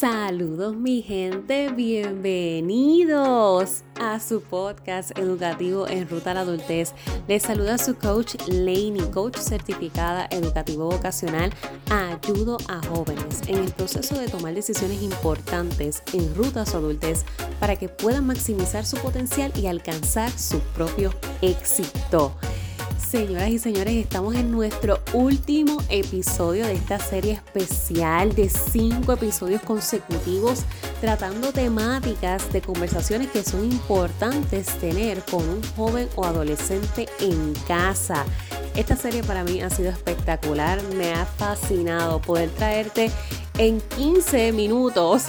Saludos mi gente, bienvenidos a su podcast educativo en ruta a la adultez. Les saluda su coach Laney, coach certificada educativo vocacional. Ayudo a jóvenes en el proceso de tomar decisiones importantes en ruta a su adultez para que puedan maximizar su potencial y alcanzar su propio éxito. Señoras y señores, estamos en nuestro último episodio de esta serie especial de cinco episodios consecutivos tratando temáticas de conversaciones que son importantes tener con un joven o adolescente en casa. Esta serie para mí ha sido espectacular, me ha fascinado poder traerte en 15 minutos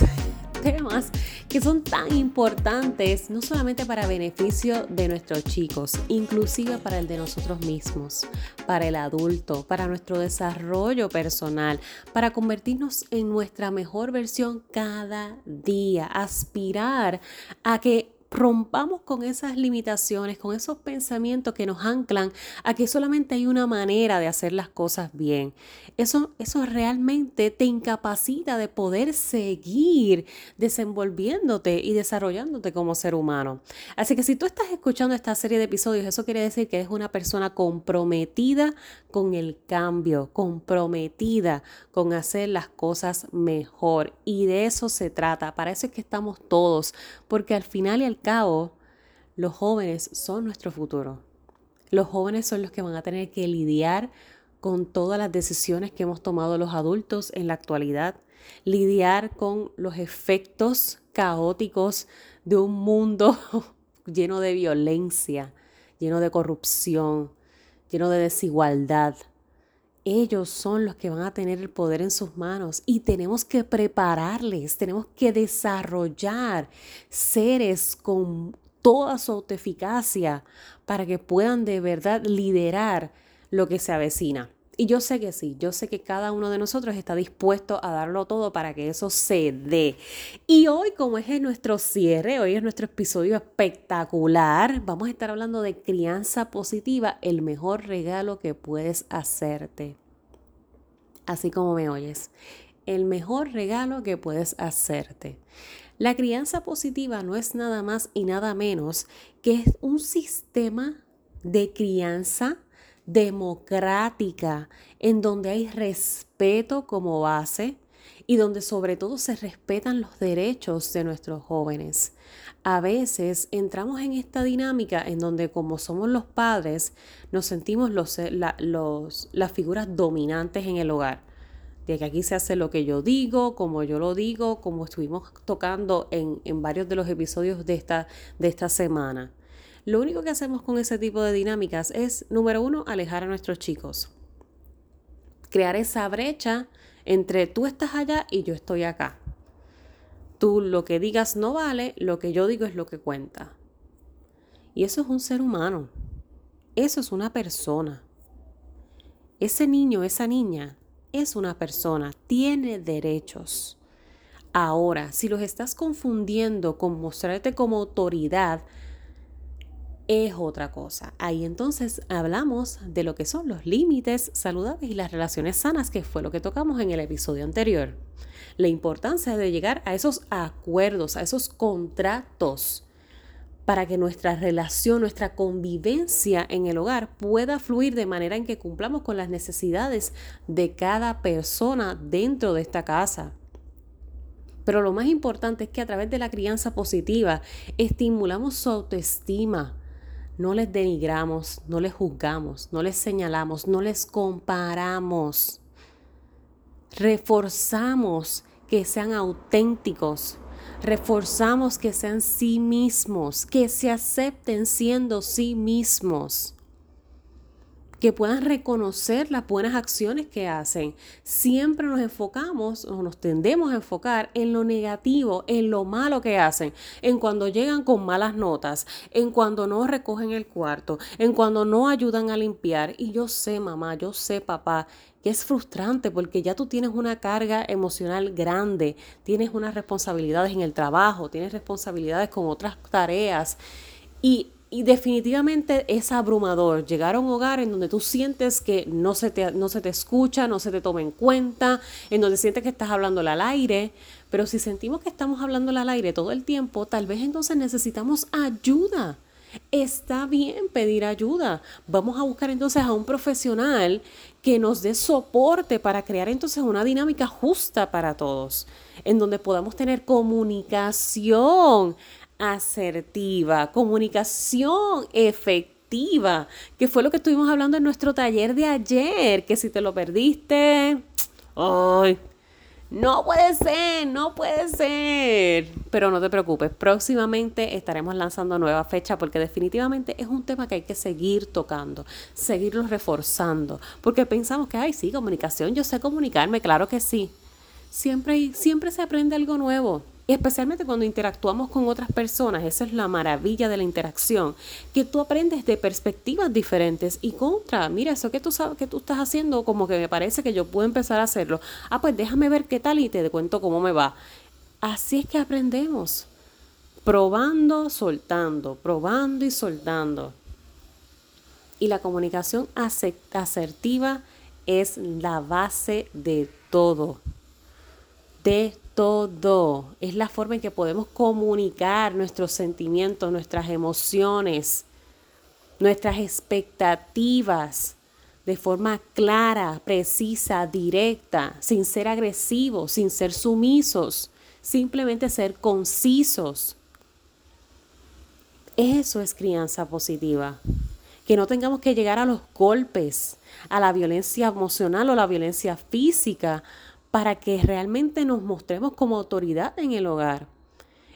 temas que son tan importantes, no solamente para beneficio de nuestros chicos, inclusive para el de nosotros mismos, para el adulto, para nuestro desarrollo personal, para convertirnos en nuestra mejor versión cada día, aspirar a que rompamos con esas limitaciones, con esos pensamientos que nos anclan a que solamente hay una manera de hacer las cosas bien. Eso, eso realmente te incapacita de poder seguir desenvolviéndote y desarrollándote como ser humano. Así que si tú estás escuchando esta serie de episodios, eso quiere decir que eres una persona comprometida con el cambio, comprometida con hacer las cosas mejor. Y de eso se trata. Para eso es que estamos todos, porque al final y al cabo, los jóvenes son nuestro futuro. Los jóvenes son los que van a tener que lidiar con todas las decisiones que hemos tomado los adultos en la actualidad, lidiar con los efectos caóticos de un mundo lleno de violencia, lleno de corrupción, lleno de desigualdad. Ellos son los que van a tener el poder en sus manos y tenemos que prepararles, tenemos que desarrollar seres con toda su autoeficacia para que puedan de verdad liderar lo que se avecina. Y yo sé que sí, yo sé que cada uno de nosotros está dispuesto a darlo todo para que eso se dé. Y hoy, como es nuestro cierre, hoy es nuestro episodio espectacular, vamos a estar hablando de crianza positiva, el mejor regalo que puedes hacerte. Así como me oyes, el mejor regalo que puedes hacerte. La crianza positiva no es nada más y nada menos que un sistema de crianza democrática, en donde hay respeto como base y donde sobre todo se respetan los derechos de nuestros jóvenes. A veces entramos en esta dinámica en donde como somos los padres, nos sentimos los, las figuras dominantes en el hogar. De que aquí se hace lo que yo digo, como yo lo digo, como estuvimos tocando en, en varios de los episodios de esta, de esta semana. Lo único que hacemos con ese tipo de dinámicas es, número uno, alejar a nuestros chicos. Crear esa brecha entre tú estás allá y yo estoy acá. Tú lo que digas no vale, lo que yo digo es lo que cuenta. Y eso es un ser humano. Eso es una persona. Ese niño, esa niña, es una persona, tiene derechos. Ahora, si los estás confundiendo con mostrarte como autoridad, es otra cosa. Ahí entonces hablamos de lo que son los límites saludables y las relaciones sanas, que fue lo que tocamos en el episodio anterior. La importancia de llegar a esos acuerdos, a esos contratos, para que nuestra relación, nuestra convivencia en el hogar pueda fluir de manera en que cumplamos con las necesidades de cada persona dentro de esta casa. Pero lo más importante es que a través de la crianza positiva estimulamos su autoestima, no les denigramos, no les juzgamos, no les señalamos, no les comparamos. Reforzamos que sean auténticos, reforzamos que sean sí mismos, que se acepten siendo sí mismos que puedan reconocer las buenas acciones que hacen. Siempre nos enfocamos o nos tendemos a enfocar en lo negativo, en lo malo que hacen, en cuando llegan con malas notas, en cuando no recogen el cuarto, en cuando no ayudan a limpiar. Y yo sé, mamá, yo sé, papá, que es frustrante porque ya tú tienes una carga emocional grande, tienes unas responsabilidades en el trabajo, tienes responsabilidades con otras tareas y y definitivamente es abrumador llegar a un hogar en donde tú sientes que no se, te, no se te escucha, no se te toma en cuenta, en donde sientes que estás hablando al aire. Pero si sentimos que estamos hablando al aire todo el tiempo, tal vez entonces necesitamos ayuda. Está bien pedir ayuda. Vamos a buscar entonces a un profesional que nos dé soporte para crear entonces una dinámica justa para todos, en donde podamos tener comunicación asertiva, comunicación efectiva, que fue lo que estuvimos hablando en nuestro taller de ayer, que si te lo perdiste, ¡ay! No puede ser, no puede ser. Pero no te preocupes, próximamente estaremos lanzando nueva fecha porque definitivamente es un tema que hay que seguir tocando, seguirlo reforzando, porque pensamos que, ay, sí, comunicación, yo sé comunicarme, claro que sí. Siempre, siempre se aprende algo nuevo. Y especialmente cuando interactuamos con otras personas, esa es la maravilla de la interacción, que tú aprendes de perspectivas diferentes y contra, mira, eso que tú sabes que tú estás haciendo, como que me parece que yo puedo empezar a hacerlo. Ah, pues déjame ver qué tal y te cuento cómo me va. Así es que aprendemos, probando, soltando, probando y soltando. Y la comunicación asertiva es la base de todo. De todo. Es la forma en que podemos comunicar nuestros sentimientos, nuestras emociones, nuestras expectativas de forma clara, precisa, directa, sin ser agresivos, sin ser sumisos, simplemente ser concisos. Eso es crianza positiva. Que no tengamos que llegar a los golpes, a la violencia emocional o la violencia física para que realmente nos mostremos como autoridad en el hogar.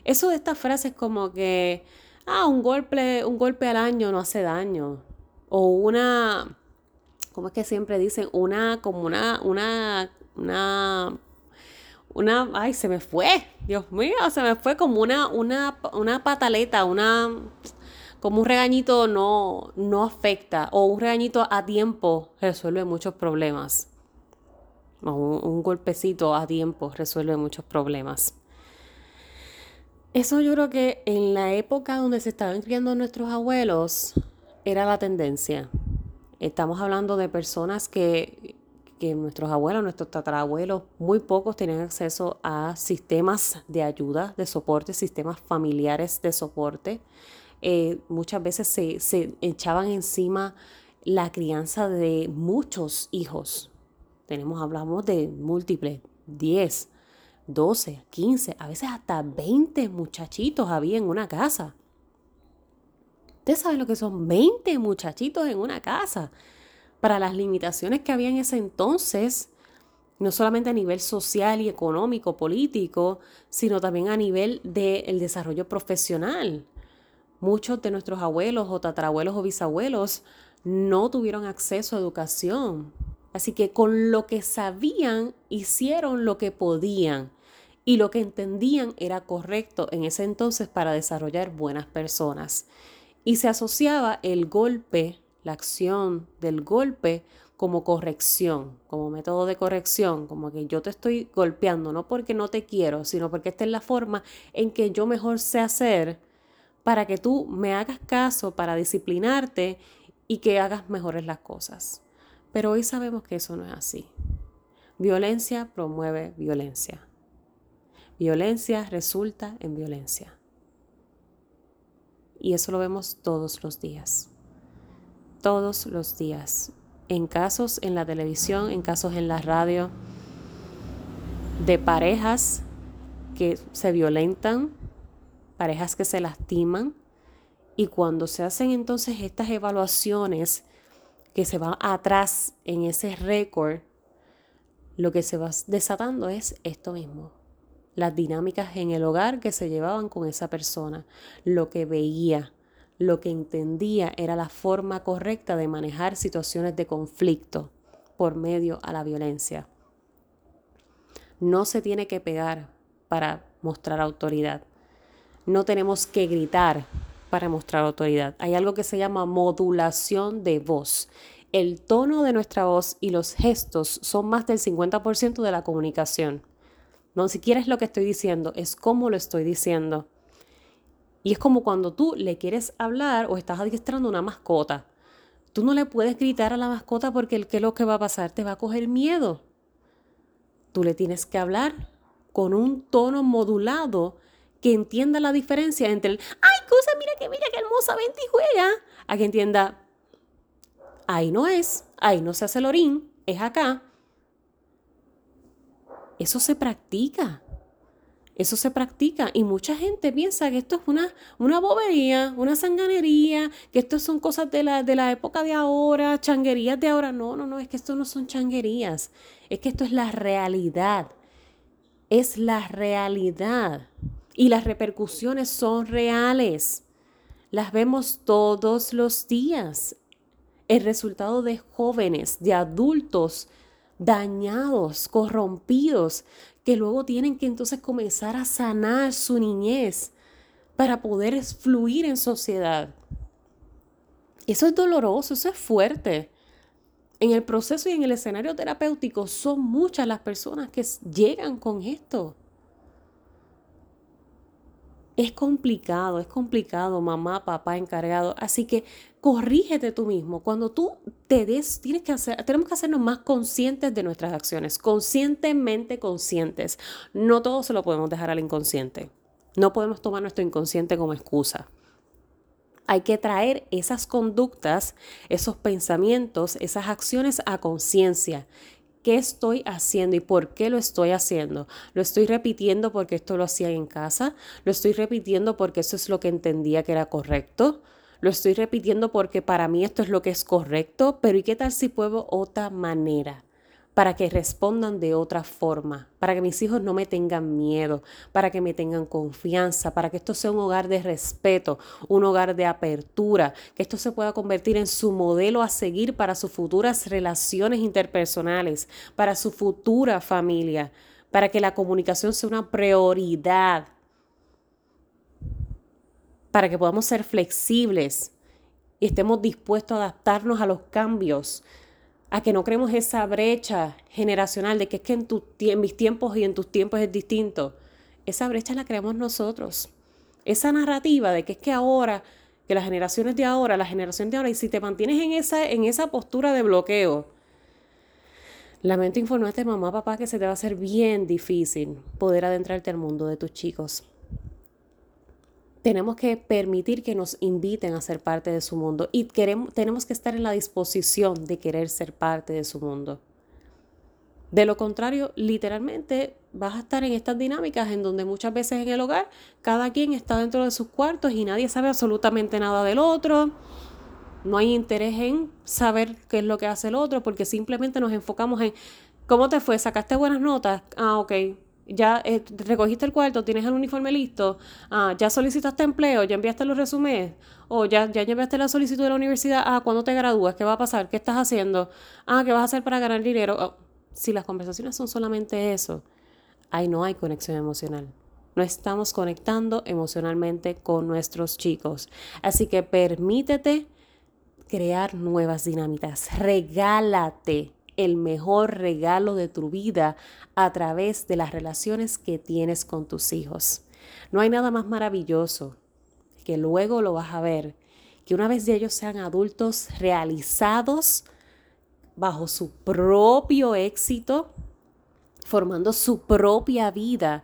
Eso de estas frases como que, ah, un golpe, un golpe al año no hace daño. O una, ¿cómo es que siempre dicen? Una, como una, una, una, una, ay, se me fue, Dios mío, se me fue como una, una, una pataleta, una, como un regañito no, no afecta, o un regañito a tiempo resuelve muchos problemas un, golpecito a tiempo resuelve muchos problemas. Eso yo creo que en la época donde se estaban criando nuestros abuelos era la tendencia. Estamos hablando de personas que, que nuestros abuelos, nuestros tatarabuelos, muy pocos tenían acceso a sistemas de ayuda, de soporte, sistemas familiares de soporte. Eh, muchas veces se, se echaban encima la crianza de muchos hijos, tenemos, hablamos de múltiples, 10, 12, 15, a veces hasta 20 muchachitos había en una casa. Usted sabe lo que son 20 muchachitos en una casa. Para las limitaciones que había en ese entonces, no solamente a nivel social y económico, político, sino también a nivel del desarrollo profesional. Muchos de nuestros abuelos o tatarabuelos o bisabuelos no tuvieron acceso a educación Así que con lo que sabían, hicieron lo que podían y lo que entendían era correcto en ese entonces para desarrollar buenas personas. Y se asociaba el golpe, la acción del golpe, como corrección, como método de corrección, como que yo te estoy golpeando, no porque no te quiero, sino porque esta es la forma en que yo mejor sé hacer para que tú me hagas caso, para disciplinarte y que hagas mejores las cosas. Pero hoy sabemos que eso no es así. Violencia promueve violencia. Violencia resulta en violencia. Y eso lo vemos todos los días. Todos los días. En casos en la televisión, en casos en la radio, de parejas que se violentan, parejas que se lastiman. Y cuando se hacen entonces estas evaluaciones que se va atrás en ese récord, lo que se va desatando es esto mismo. Las dinámicas en el hogar que se llevaban con esa persona, lo que veía, lo que entendía era la forma correcta de manejar situaciones de conflicto por medio a la violencia. No se tiene que pegar para mostrar autoridad. No tenemos que gritar para mostrar autoridad. Hay algo que se llama modulación de voz. El tono de nuestra voz y los gestos son más del 50% de la comunicación. No siquiera es lo que estoy diciendo, es cómo lo estoy diciendo. Y es como cuando tú le quieres hablar o estás adiestrando una mascota. Tú no le puedes gritar a la mascota porque el que lo que va a pasar te va a coger miedo. Tú le tienes que hablar con un tono modulado que entienda la diferencia entre el ¡ay, cosa, mira que mira qué hermosa, vente y juega! A que entienda, ahí no es, ahí no se hace el orín, es acá. Eso se practica. Eso se practica y mucha gente piensa que esto es una, una bobería, una sanganería, que esto son cosas de la, de la época de ahora, changuerías de ahora. No, no, no, es que esto no son changuerías, es que esto es la realidad. Es la realidad y las repercusiones son reales. Las vemos todos los días. El resultado de jóvenes, de adultos dañados, corrompidos, que luego tienen que entonces comenzar a sanar su niñez para poder fluir en sociedad. Eso es doloroso, eso es fuerte. En el proceso y en el escenario terapéutico son muchas las personas que llegan con esto. Es complicado, es complicado, mamá, papá, encargado. Así que corrígete tú mismo. Cuando tú te des, tienes que hacer, tenemos que hacernos más conscientes de nuestras acciones, conscientemente conscientes. No todo se lo podemos dejar al inconsciente. No podemos tomar nuestro inconsciente como excusa. Hay que traer esas conductas, esos pensamientos, esas acciones a conciencia qué estoy haciendo y por qué lo estoy haciendo. Lo estoy repitiendo porque esto lo hacía en casa, lo estoy repitiendo porque eso es lo que entendía que era correcto, lo estoy repitiendo porque para mí esto es lo que es correcto, pero ¿y qué tal si puedo otra manera? Para que respondan de otra forma, para que mis hijos no me tengan miedo, para que me tengan confianza, para que esto sea un hogar de respeto, un hogar de apertura, que esto se pueda convertir en su modelo a seguir para sus futuras relaciones interpersonales, para su futura familia, para que la comunicación sea una prioridad, para que podamos ser flexibles y estemos dispuestos a adaptarnos a los cambios a que no creemos esa brecha generacional de que es que en, tu, en mis tiempos y en tus tiempos es distinto. Esa brecha la creamos nosotros. Esa narrativa de que es que ahora, que las generaciones de ahora, la generación de ahora, y si te mantienes en esa, en esa postura de bloqueo, lamento informarte, mamá, papá, que se te va a hacer bien difícil poder adentrarte al mundo de tus chicos tenemos que permitir que nos inviten a ser parte de su mundo y queremos, tenemos que estar en la disposición de querer ser parte de su mundo. De lo contrario, literalmente vas a estar en estas dinámicas en donde muchas veces en el hogar cada quien está dentro de sus cuartos y nadie sabe absolutamente nada del otro. No hay interés en saber qué es lo que hace el otro porque simplemente nos enfocamos en cómo te fue, sacaste buenas notas. Ah, ok, ya eh, recogiste el cuarto, tienes el uniforme listo, ah, ya solicitaste empleo, ya enviaste los resúmenes, o ya, ya enviaste la solicitud de la universidad, ah, ¿cuándo te gradúas? ¿Qué va a pasar? ¿Qué estás haciendo? Ah, ¿qué vas a hacer para ganar dinero? Oh, si las conversaciones son solamente eso, ahí no hay conexión emocional. No estamos conectando emocionalmente con nuestros chicos. Así que permítete crear nuevas dinámicas. Regálate el mejor regalo de tu vida a través de las relaciones que tienes con tus hijos. No hay nada más maravilloso que luego lo vas a ver, que una vez de ellos sean adultos realizados bajo su propio éxito, formando su propia vida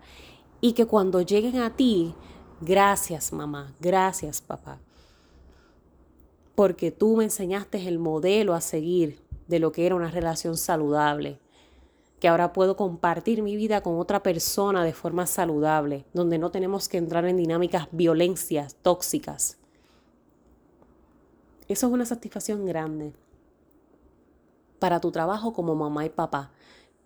y que cuando lleguen a ti, gracias mamá, gracias papá, porque tú me enseñaste el modelo a seguir de lo que era una relación saludable, que ahora puedo compartir mi vida con otra persona de forma saludable, donde no tenemos que entrar en dinámicas violencias tóxicas. Eso es una satisfacción grande para tu trabajo como mamá y papá,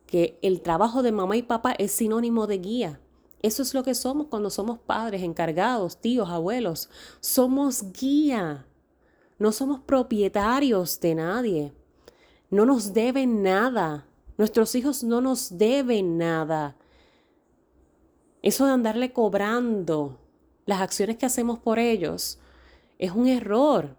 que el trabajo de mamá y papá es sinónimo de guía. Eso es lo que somos cuando somos padres, encargados, tíos, abuelos. Somos guía. No somos propietarios de nadie no nos deben nada. Nuestros hijos no nos deben nada. Eso de andarle cobrando las acciones que hacemos por ellos es un error.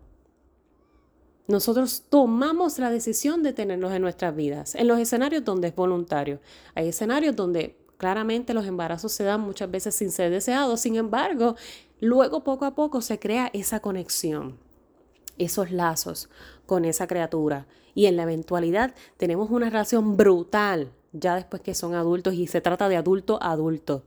Nosotros tomamos la decisión de tenerlos en nuestras vidas, en los escenarios donde es voluntario. Hay escenarios donde Claramente los embarazos se dan muchas veces sin ser deseados, sin embargo, luego poco a poco se crea esa conexión, esos lazos con esa criatura y en la eventualidad tenemos una relación brutal ya después que son adultos y se trata de adulto a adulto.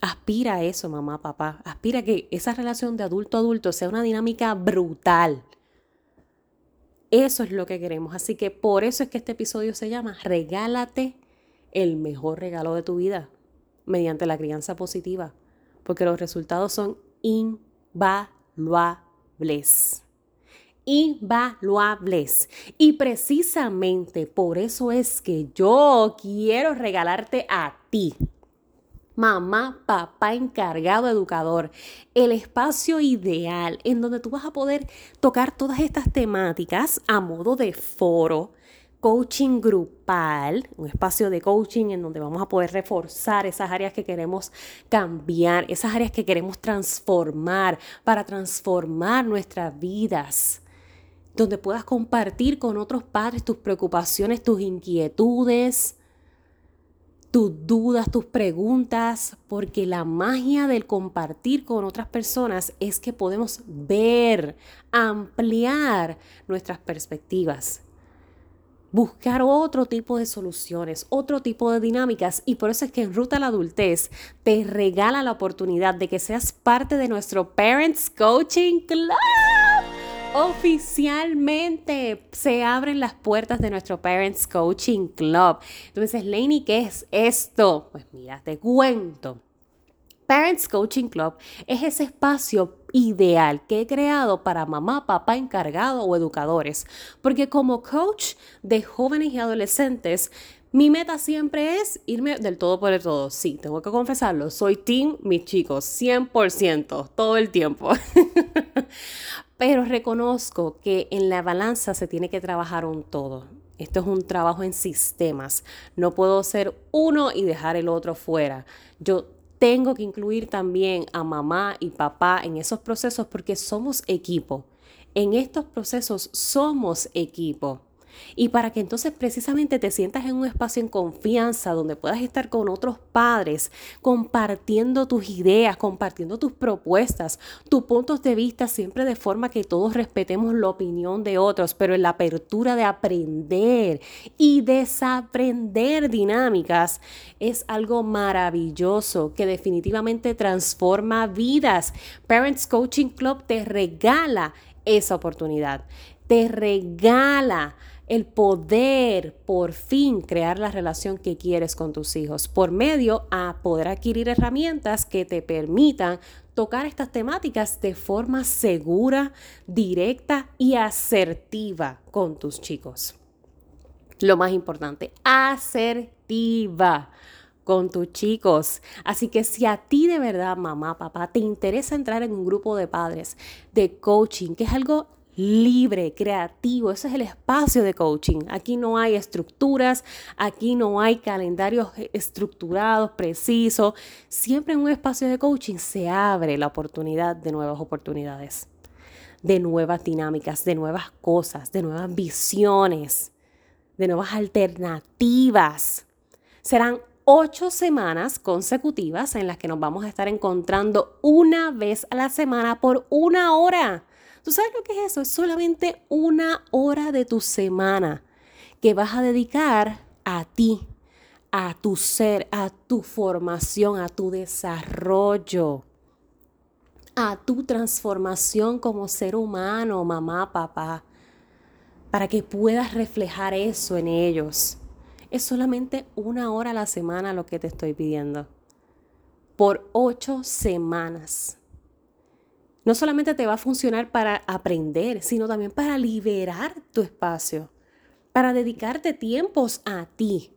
Aspira a eso, mamá, papá. Aspira a que esa relación de adulto a adulto sea una dinámica brutal. Eso es lo que queremos. Así que por eso es que este episodio se llama Regálate el mejor regalo de tu vida mediante la crianza positiva, porque los resultados son invaluables. Invaluables. Y precisamente por eso es que yo quiero regalarte a ti mamá, papá encargado, educador, el espacio ideal en donde tú vas a poder tocar todas estas temáticas a modo de foro, coaching grupal, un espacio de coaching en donde vamos a poder reforzar esas áreas que queremos cambiar, esas áreas que queremos transformar para transformar nuestras vidas, donde puedas compartir con otros padres tus preocupaciones, tus inquietudes, tus dudas, tus preguntas, porque la magia del compartir con otras personas es que podemos ver, ampliar nuestras perspectivas buscar otro tipo de soluciones, otro tipo de dinámicas y por eso es que en Ruta a la Adultez te regala la oportunidad de que seas parte de nuestro Parents Coaching Club. Oficialmente se abren las puertas de nuestro Parents Coaching Club. Entonces, Lainey, ¿qué es esto? Pues mira, te cuento. Parents Coaching Club es ese espacio ideal que he creado para mamá, papá encargado o educadores. Porque como coach de jóvenes y adolescentes, mi meta siempre es irme del todo por el todo. Sí, tengo que confesarlo, soy team mis chicos, 100%, todo el tiempo. Pero reconozco que en la balanza se tiene que trabajar un todo. Esto es un trabajo en sistemas. No puedo ser uno y dejar el otro fuera. Yo tengo que incluir también a mamá y papá en esos procesos porque somos equipo. En estos procesos somos equipo. Y para que entonces precisamente te sientas en un espacio en confianza donde puedas estar con otros padres, compartiendo tus ideas, compartiendo tus propuestas, tus puntos de vista, siempre de forma que todos respetemos la opinión de otros, pero en la apertura de aprender y desaprender dinámicas es algo maravilloso que definitivamente transforma vidas. Parents Coaching Club te regala esa oportunidad, te regala el poder por fin crear la relación que quieres con tus hijos por medio a poder adquirir herramientas que te permitan tocar estas temáticas de forma segura, directa y asertiva con tus chicos. Lo más importante, asertiva con tus chicos. Así que si a ti de verdad, mamá, papá, te interesa entrar en un grupo de padres de coaching, que es algo libre, creativo. Ese es el espacio de coaching. Aquí no hay estructuras, aquí no hay calendarios estructurados, precisos. Siempre en un espacio de coaching se abre la oportunidad de nuevas oportunidades, de nuevas dinámicas, de nuevas cosas, de nuevas visiones, de nuevas alternativas. Serán ocho semanas consecutivas en las que nos vamos a estar encontrando una vez a la semana por una hora ¿Tú sabes lo que es eso? Es solamente una hora de tu semana que vas a dedicar a ti, a tu ser, a tu formación, a tu desarrollo, a tu transformación como ser humano, mamá, papá, para que puedas reflejar eso en ellos. Es solamente una hora a la semana lo que te estoy pidiendo. Por ocho semanas no solamente te va a funcionar para aprender, sino también para liberar tu espacio, para dedicarte tiempos a ti,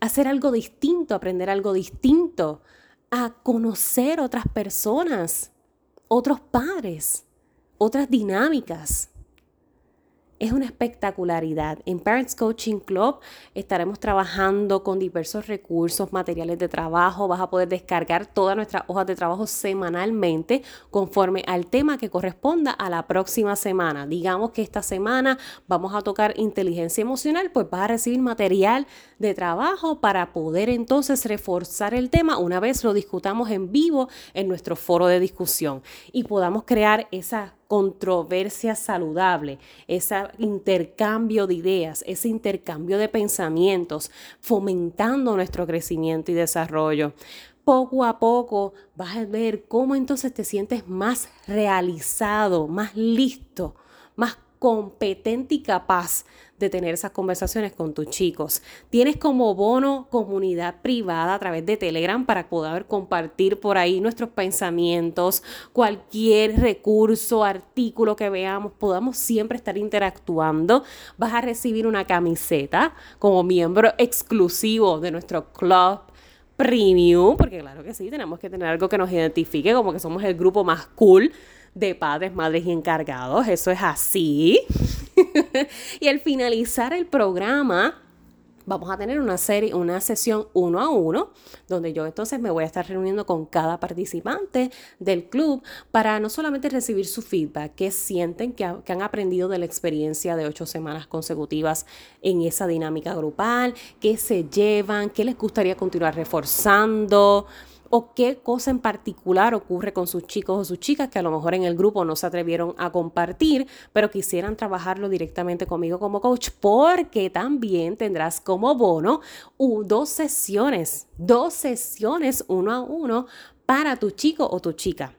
hacer algo distinto, aprender algo distinto, a conocer otras personas, otros padres, otras dinámicas. Es una espectacularidad. En Parents Coaching Club estaremos trabajando con diversos recursos, materiales de trabajo. Vas a poder descargar todas nuestras hojas de trabajo semanalmente conforme al tema que corresponda a la próxima semana. Digamos que esta semana vamos a tocar inteligencia emocional, pues vas a recibir material de trabajo para poder entonces reforzar el tema una vez lo discutamos en vivo en nuestro foro de discusión y podamos crear esa controversia saludable, ese intercambio de ideas, ese intercambio de pensamientos, fomentando nuestro crecimiento y desarrollo. Poco a poco vas a ver cómo entonces te sientes más realizado, más listo, más competente y capaz de tener esas conversaciones con tus chicos. Tienes como bono comunidad privada a través de Telegram para poder compartir por ahí nuestros pensamientos, cualquier recurso, artículo que veamos, podamos siempre estar interactuando. Vas a recibir una camiseta como miembro exclusivo de nuestro club premium, porque claro que sí, tenemos que tener algo que nos identifique como que somos el grupo más cool de padres, madres y encargados. Eso es así. y al finalizar el programa, vamos a tener una serie, una sesión uno a uno, donde yo entonces me voy a estar reuniendo con cada participante del club para no solamente recibir su feedback, qué sienten que, que, han aprendido de la experiencia de ocho semanas consecutivas en esa dinámica grupal, qué se llevan, qué les gustaría continuar reforzando o qué cosa en particular ocurre con sus chicos o sus chicas que a lo mejor en el grupo no se atrevieron a compartir, pero quisieran trabajarlo directamente conmigo como coach, porque también tendrás como bono dos sesiones, dos sesiones uno a uno para tu chico o tu chica.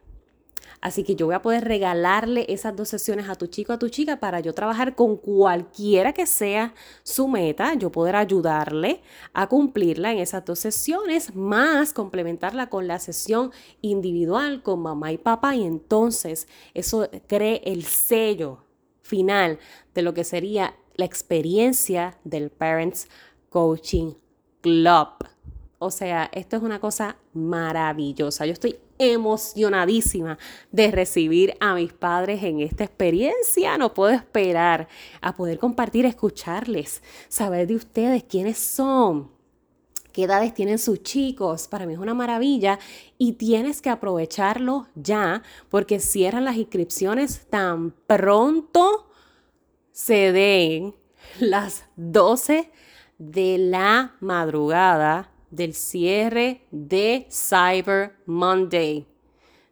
Así que yo voy a poder regalarle esas dos sesiones a tu chico a tu chica para yo trabajar con cualquiera que sea su meta, yo poder ayudarle a cumplirla en esas dos sesiones, más complementarla con la sesión individual con mamá y papá y entonces eso cree el sello final de lo que sería la experiencia del Parents Coaching Club. O sea, esto es una cosa maravillosa. Yo estoy emocionadísima de recibir a mis padres en esta experiencia. No puedo esperar a poder compartir, escucharles, saber de ustedes quiénes son, qué edades tienen sus chicos. Para mí es una maravilla y tienes que aprovecharlo ya porque cierran las inscripciones tan pronto se den las 12 de la madrugada del cierre de Cyber Monday.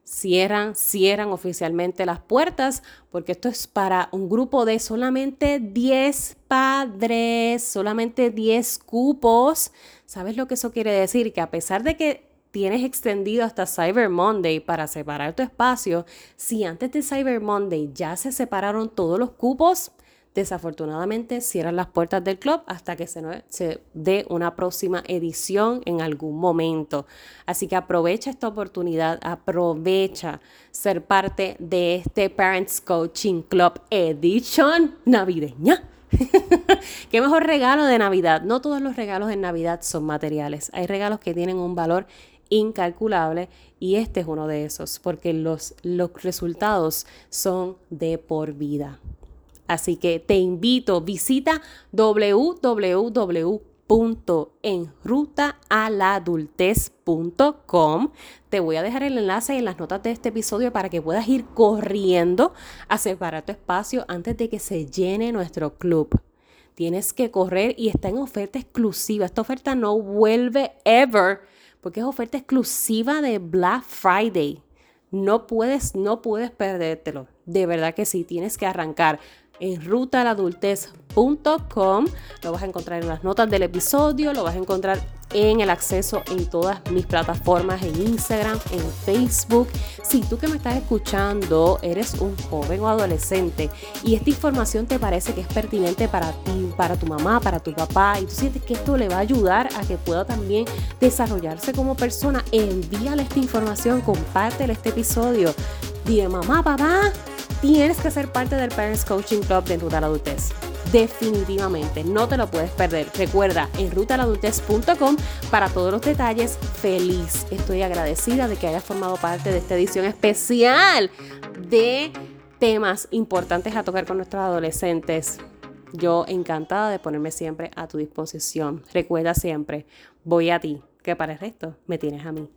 Cierran, cierran oficialmente las puertas porque esto es para un grupo de solamente 10 padres, solamente 10 cupos. ¿Sabes lo que eso quiere decir? Que a pesar de que tienes extendido hasta Cyber Monday para separar tu espacio, si antes de Cyber Monday ya se separaron todos los cupos, Desafortunadamente cierran las puertas del club hasta que se, dé una próxima edición en algún momento. Así que aprovecha esta oportunidad, aprovecha ser parte de este Parents Coaching Club Edition navideña. Qué mejor regalo de Navidad. No todos los regalos en Navidad son materiales. Hay regalos que tienen un valor incalculable y este es uno de esos porque los resultados son de por vida. Así que te invito, visita www.enrutaaladultez.com. Te voy a dejar el enlace en las notas de este episodio para que puedas ir corriendo a separar tu espacio antes de que se llene nuestro club. Tienes que correr y está en oferta exclusiva. Esta oferta no vuelve ever porque es oferta exclusiva de Black Friday. No puedes, no puedes perdértelo. De verdad que sí, tienes que arrancar en rutaladultez.com. Lo vas a encontrar en las notas del episodio, lo vas a encontrar en el acceso en todas mis plataformas, en Instagram, en Facebook. Si tú que me estás escuchando eres un joven o adolescente y esta información te parece que es pertinente para ti, para tu mamá, para tu papá, y tú sientes que esto le va a ayudar a que pueda también desarrollarse como persona, envíale esta información, compártele este episodio. Dile, mamá, papá, tienes que ser parte del Parents Coaching Club de Ruta la Adultez. Definitivamente, no te lo puedes perder. Recuerda en rutaladultez.com para todos los detalles. Feliz, estoy agradecida de que hayas formado parte de esta edición especial de temas importantes a tocar con nuestros adolescentes, yo encantada de ponerme siempre a tu disposición. Recuerda siempre, voy a ti, que para el resto me tienes a mí.